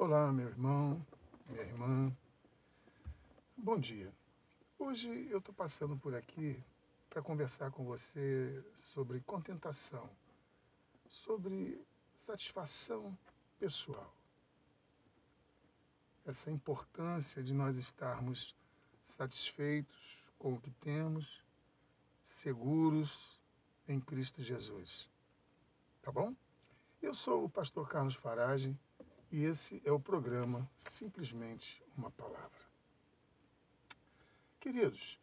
Olá, meu irmão, minha irmã. Bom dia. Hoje eu estou passando por aqui para conversar com você sobre contentação, sobre satisfação pessoal. Essa importância de nós estarmos satisfeitos com o que temos, seguros em Cristo Jesus. Tá bom? Eu sou o pastor Carlos Farage e esse é o programa Simplesmente uma Palavra. Queridos,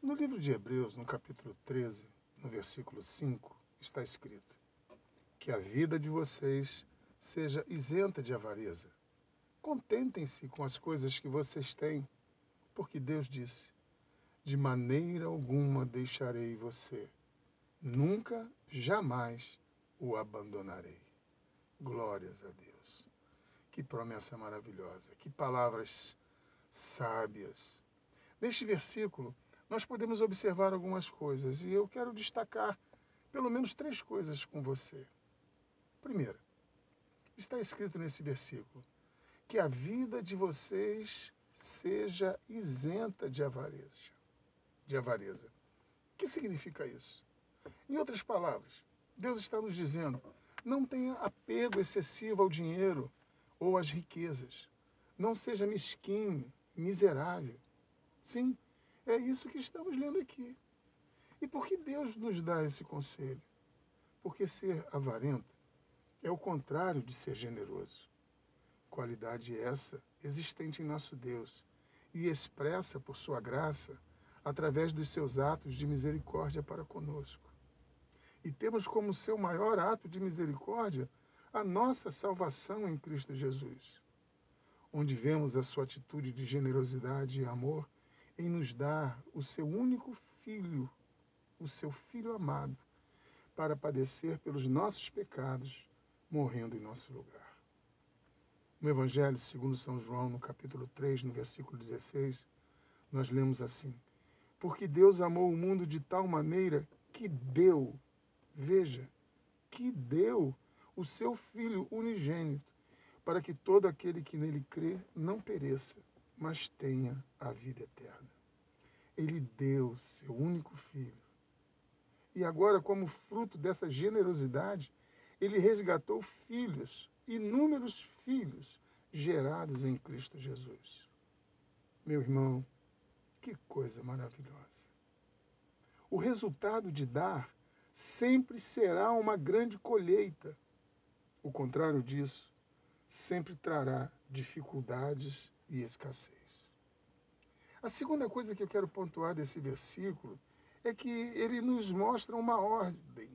no livro de Hebreus, no capítulo 13, no versículo 5, está escrito: Que a vida de vocês seja isenta de avareza. Contentem-se com as coisas que vocês têm, porque Deus disse: De maneira alguma deixarei você, nunca, jamais o abandonarei. Glórias a Deus. Que promessa maravilhosa, que palavras sábias. Neste versículo, nós podemos observar algumas coisas e eu quero destacar pelo menos três coisas com você. Primeira, está escrito nesse versículo que a vida de vocês seja isenta de avareza. De avareza. O que significa isso? Em outras palavras, Deus está nos dizendo: não tenha apego excessivo ao dinheiro ou às riquezas. Não seja mesquinho, miserável. Sim, é isso que estamos lendo aqui. E por que Deus nos dá esse conselho? Porque ser avarento é o contrário de ser generoso. Qualidade essa existente em nosso Deus e expressa por sua graça através dos seus atos de misericórdia para conosco. E temos como seu maior ato de misericórdia a nossa salvação em Cristo Jesus, onde vemos a sua atitude de generosidade e amor em nos dar o seu único filho, o seu filho amado, para padecer pelos nossos pecados, morrendo em nosso lugar. No Evangelho segundo São João, no capítulo 3, no versículo 16, nós lemos assim: Porque Deus amou o mundo de tal maneira que deu, veja, que deu o seu Filho unigênito, para que todo aquele que nele crê não pereça, mas tenha a vida eterna. Ele deu seu único filho. E agora, como fruto dessa generosidade, ele resgatou filhos, inúmeros filhos gerados em Cristo Jesus. Meu irmão, que coisa maravilhosa. O resultado de dar sempre será uma grande colheita. O contrário disso sempre trará dificuldades e escassez. A segunda coisa que eu quero pontuar desse versículo é que ele nos mostra uma ordem.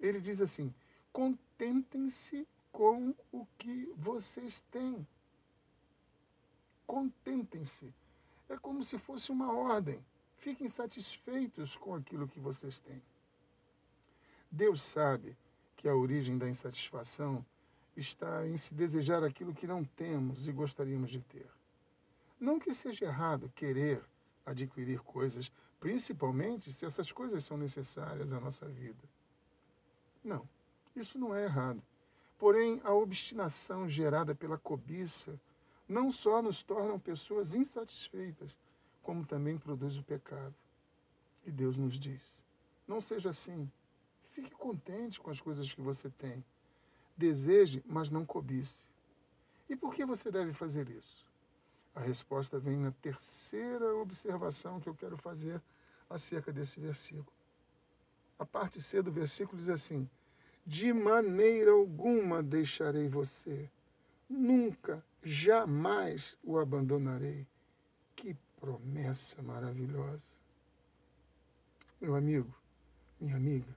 Ele diz assim: contentem-se com o que vocês têm. Contentem-se. É como se fosse uma ordem. Fiquem satisfeitos com aquilo que vocês têm. Deus sabe que a origem da insatisfação está em se desejar aquilo que não temos e gostaríamos de ter. Não que seja errado querer adquirir coisas, principalmente se essas coisas são necessárias à nossa vida. Não, isso não é errado. Porém, a obstinação gerada pela cobiça não só nos torna pessoas insatisfeitas, como também produz o pecado. E Deus nos diz: não seja assim. Fique contente com as coisas que você tem. Deseje, mas não cobice. E por que você deve fazer isso? A resposta vem na terceira observação que eu quero fazer acerca desse versículo. A parte C do versículo diz assim: De maneira alguma deixarei você, nunca, jamais o abandonarei. Que promessa maravilhosa. Meu amigo, minha amiga,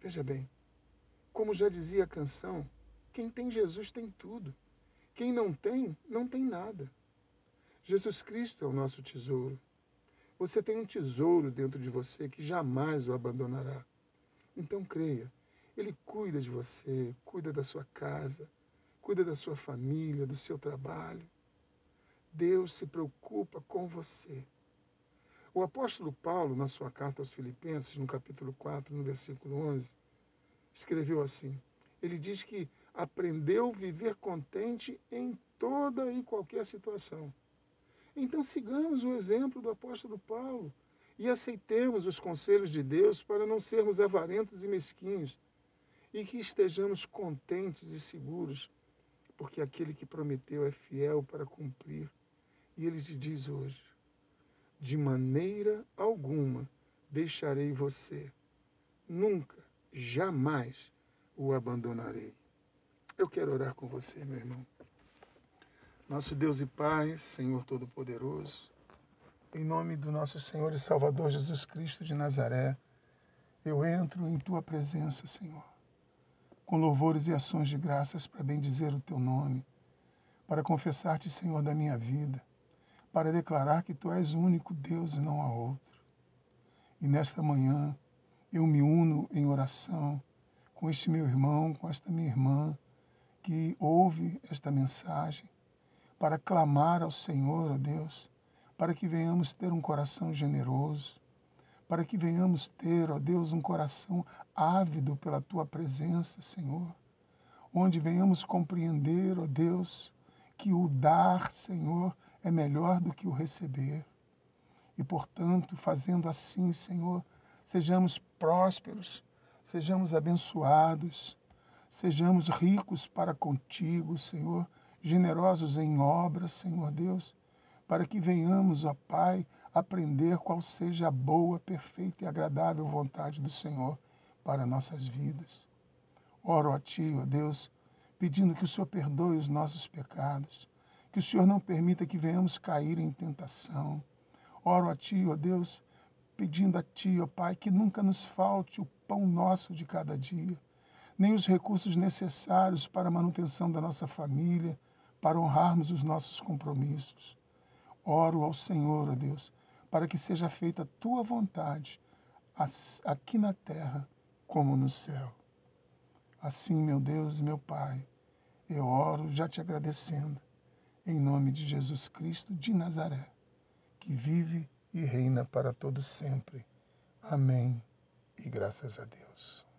veja bem, como já dizia a canção, quem tem Jesus tem tudo. Quem não tem, não tem nada. Jesus Cristo é o nosso tesouro. Você tem um tesouro dentro de você que jamais o abandonará. Então creia, Ele cuida de você, cuida da sua casa, cuida da sua família, do seu trabalho. Deus se preocupa com você. O apóstolo Paulo, na sua carta aos Filipenses, no capítulo 4, no versículo 11, escreveu assim: ele diz que aprendeu a viver contente em toda e qualquer situação. Então sigamos o exemplo do apóstolo Paulo e aceitemos os conselhos de Deus para não sermos avarentos e mesquinhos e que estejamos contentes e seguros, porque aquele que prometeu é fiel para cumprir. E ele te diz hoje: de maneira alguma deixarei você, nunca, jamais o abandonarei. Eu quero orar com você, meu irmão. Nosso Deus e Pai, Senhor Todo-Poderoso, em nome do nosso Senhor e Salvador Jesus Cristo de Nazaré, eu entro em tua presença, Senhor, com louvores e ações de graças para bendizer o teu nome, para confessar-te, Senhor, da minha vida, para declarar que tu és o único Deus e não há outro. E nesta manhã eu me uno em oração com este meu irmão, com esta minha irmã, que ouve esta mensagem, para clamar ao Senhor, ó Deus, para que venhamos ter um coração generoso, para que venhamos ter, ó Deus, um coração ávido pela tua presença, Senhor, onde venhamos compreender, ó Deus, que o dar, Senhor, é melhor do que o receber. E, portanto, fazendo assim, Senhor, sejamos prósperos, sejamos abençoados, sejamos ricos para contigo, Senhor, generosos em obras, Senhor Deus, para que venhamos, ó Pai, aprender qual seja a boa, perfeita e agradável vontade do Senhor para nossas vidas. Oro a Ti, ó Deus, pedindo que o Senhor perdoe os nossos pecados, que o Senhor não permita que venhamos cair em tentação. Oro a Ti, ó Deus, pedindo a Ti, ó Pai, que nunca nos falte o pão nosso de cada dia, nem os recursos necessários para a manutenção da nossa família, para honrarmos os nossos compromissos. Oro ao Senhor, ó Deus, para que seja feita a tua vontade, aqui na terra como no céu. Assim, meu Deus e meu Pai, eu oro já te agradecendo, em nome de Jesus Cristo de Nazaré, que vive e reina para todo sempre. Amém. E graças a Deus.